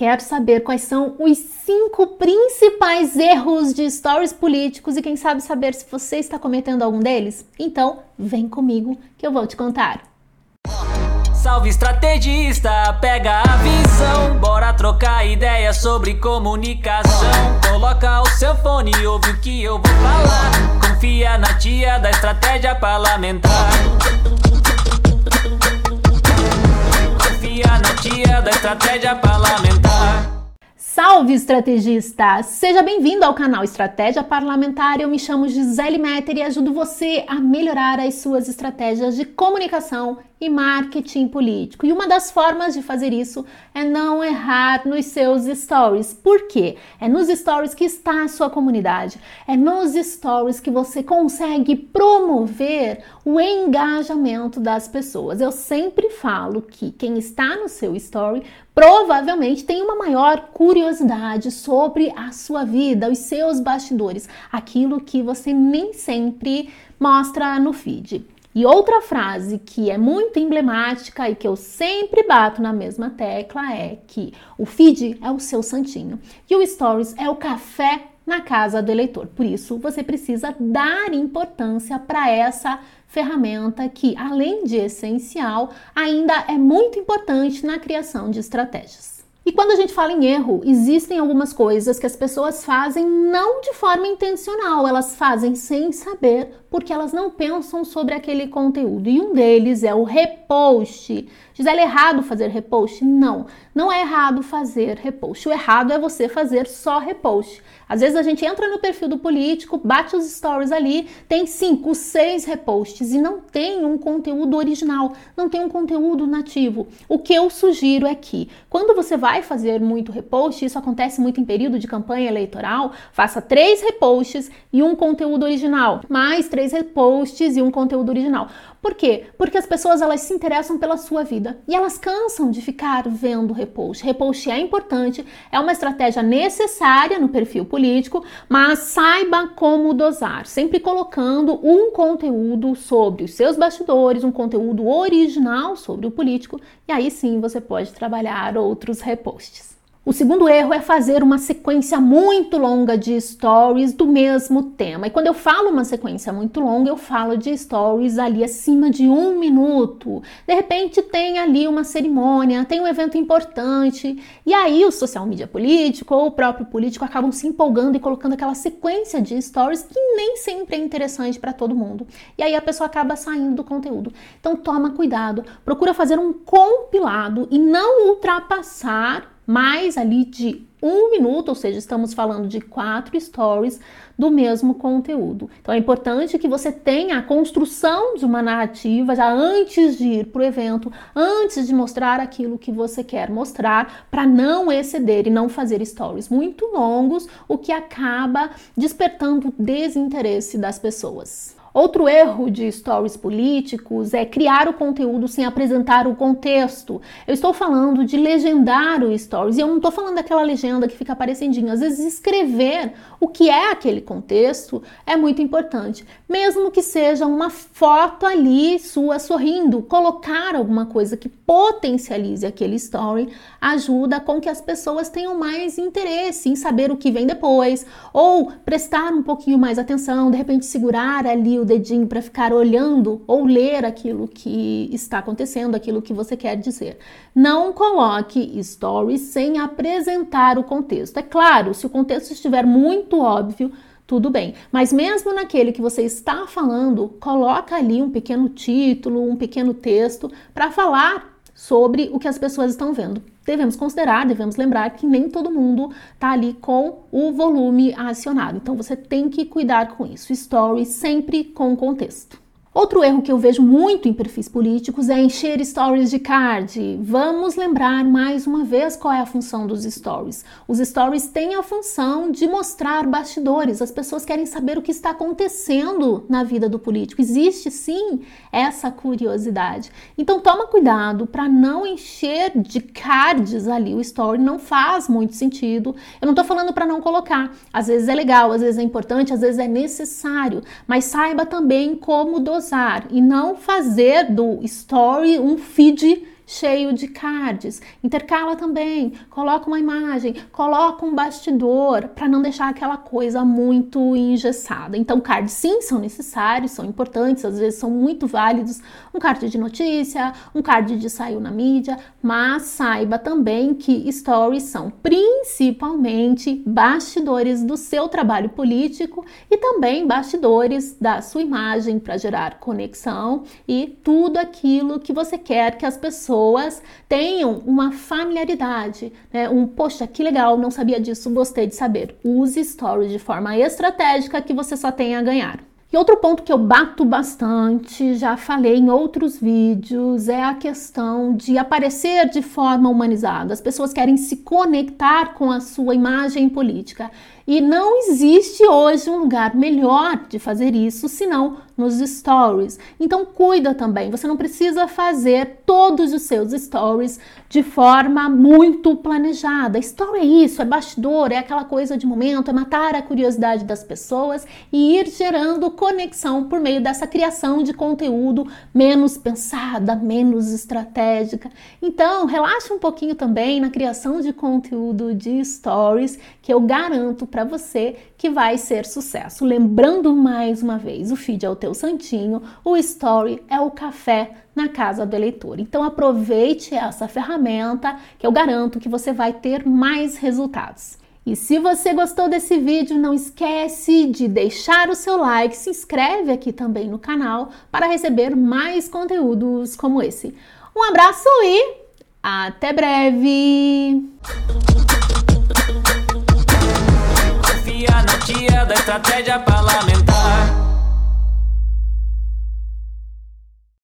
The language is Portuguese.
Quero saber quais são os cinco principais erros de stories políticos e quem sabe saber se você está cometendo algum deles? Então, vem comigo que eu vou te contar. Salve estrategista, pega a visão, bora trocar ideias sobre comunicação. Coloca o seu fone e ouve o que eu vou falar. Confia na tia da estratégia parlamentar. Estratégia parlamentar. Salve estrategista! Seja bem-vindo ao canal Estratégia Parlamentar. Eu me chamo Gisele Metter e ajudo você a melhorar as suas estratégias de comunicação e marketing político. E uma das formas de fazer isso é não errar nos seus stories. Por quê? É nos stories que está a sua comunidade. É nos stories que você consegue promover o engajamento das pessoas. Eu sempre falo que quem está no seu story provavelmente tem uma maior curiosidade sobre a sua vida, os seus bastidores, aquilo que você nem sempre mostra no feed. E outra frase que é muito emblemática e que eu sempre bato na mesma tecla é que o feed é o seu santinho e o stories é o café na casa do eleitor. Por isso, você precisa dar importância para essa ferramenta que, além de essencial, ainda é muito importante na criação de estratégias. E quando a gente fala em erro, existem algumas coisas que as pessoas fazem não de forma intencional, elas fazem sem saber, porque elas não pensam sobre aquele conteúdo. E um deles é o repost. Gisele, é errado fazer repost? Não, não é errado fazer repost. O errado é você fazer só repost. Às vezes a gente entra no perfil do político, bate os stories ali, tem cinco, seis reposts e não tem um conteúdo original, não tem um conteúdo nativo. O que eu sugiro é que, quando você vai fazer muito repost, isso acontece muito em período de campanha eleitoral, faça três reposts e um conteúdo original, mais três reposts e um conteúdo original. Por quê? Porque as pessoas elas se interessam pela sua vida e elas cansam de ficar vendo repost. Repost é importante, é uma estratégia necessária no perfil político, mas saiba como dosar, sempre colocando um conteúdo sobre os seus bastidores, um conteúdo original sobre o político, e aí sim você pode trabalhar outros reposts. O segundo erro é fazer uma sequência muito longa de stories do mesmo tema. E quando eu falo uma sequência muito longa, eu falo de stories ali acima de um minuto. De repente tem ali uma cerimônia, tem um evento importante, e aí o social media político ou o próprio político acabam se empolgando e colocando aquela sequência de stories que nem sempre é interessante para todo mundo. E aí a pessoa acaba saindo do conteúdo. Então toma cuidado, procura fazer um compilado e não ultrapassar mais ali de um minuto, ou seja, estamos falando de quatro stories do mesmo conteúdo. Então é importante que você tenha a construção de uma narrativa já antes de ir para o evento, antes de mostrar aquilo que você quer mostrar, para não exceder e não fazer stories muito longos, o que acaba despertando desinteresse das pessoas. Outro erro de stories políticos é criar o conteúdo sem apresentar o contexto. Eu estou falando de legendar o stories e eu não estou falando daquela legenda que fica aparecendinho. Às vezes, escrever o que é aquele contexto é muito importante, mesmo que seja uma foto ali sua sorrindo. Colocar alguma coisa que potencialize aquele story ajuda com que as pessoas tenham mais interesse em saber o que vem depois ou prestar um pouquinho mais atenção, de repente, segurar ali o dedinho para ficar olhando ou ler aquilo que está acontecendo, aquilo que você quer dizer. Não coloque stories sem apresentar o contexto. É claro, se o contexto estiver muito óbvio, tudo bem. Mas mesmo naquele que você está falando, coloca ali um pequeno título, um pequeno texto para falar sobre o que as pessoas estão vendo. Devemos considerar, devemos lembrar que nem todo mundo está ali com o volume acionado. Então você tem que cuidar com isso. Story sempre com contexto. Outro erro que eu vejo muito em perfis políticos é encher stories de card. Vamos lembrar mais uma vez qual é a função dos stories. Os stories têm a função de mostrar bastidores. As pessoas querem saber o que está acontecendo na vida do político. Existe sim essa curiosidade. Então toma cuidado para não encher de cards ali. O story não faz muito sentido. Eu não estou falando para não colocar. Às vezes é legal, às vezes é importante, às vezes é necessário. Mas saiba também como dosar e não fazer do story um feed cheio de cards. Intercala também, coloca uma imagem, coloca um bastidor para não deixar aquela coisa muito engessada. Então, cards sim são necessários, são importantes, às vezes são muito válidos. Um card de notícia, um card de saiu na mídia, mas saiba também que stories são principalmente bastidores do seu trabalho político e também bastidores da sua imagem para gerar conexão e tudo aquilo que você quer que as pessoas tenham uma familiaridade, né? Um, poxa, que legal, não sabia disso, gostei de saber. Use stories de forma estratégica que você só tem a ganhar. E outro ponto que eu bato bastante, já falei em outros vídeos, é a questão de aparecer de forma humanizada. As pessoas querem se conectar com a sua imagem política. E não existe hoje um lugar melhor de fazer isso senão nos stories. Então cuida também, você não precisa fazer todos os seus stories de forma muito planejada. Story é isso, é bastidor, é aquela coisa de momento, é matar a curiosidade das pessoas e ir gerando conexão por meio dessa criação de conteúdo menos pensada, menos estratégica. Então, relaxa um pouquinho também na criação de conteúdo de stories, que eu garanto para você que vai ser sucesso. Lembrando mais uma vez, o feed é o teu santinho, o story é o café na casa do eleitor. Então aproveite essa ferramenta que eu garanto que você vai ter mais resultados. E se você gostou desse vídeo, não esquece de deixar o seu like, se inscreve aqui também no canal para receber mais conteúdos como esse. Um abraço e até breve! Confia na tia da estratégia parlamentar.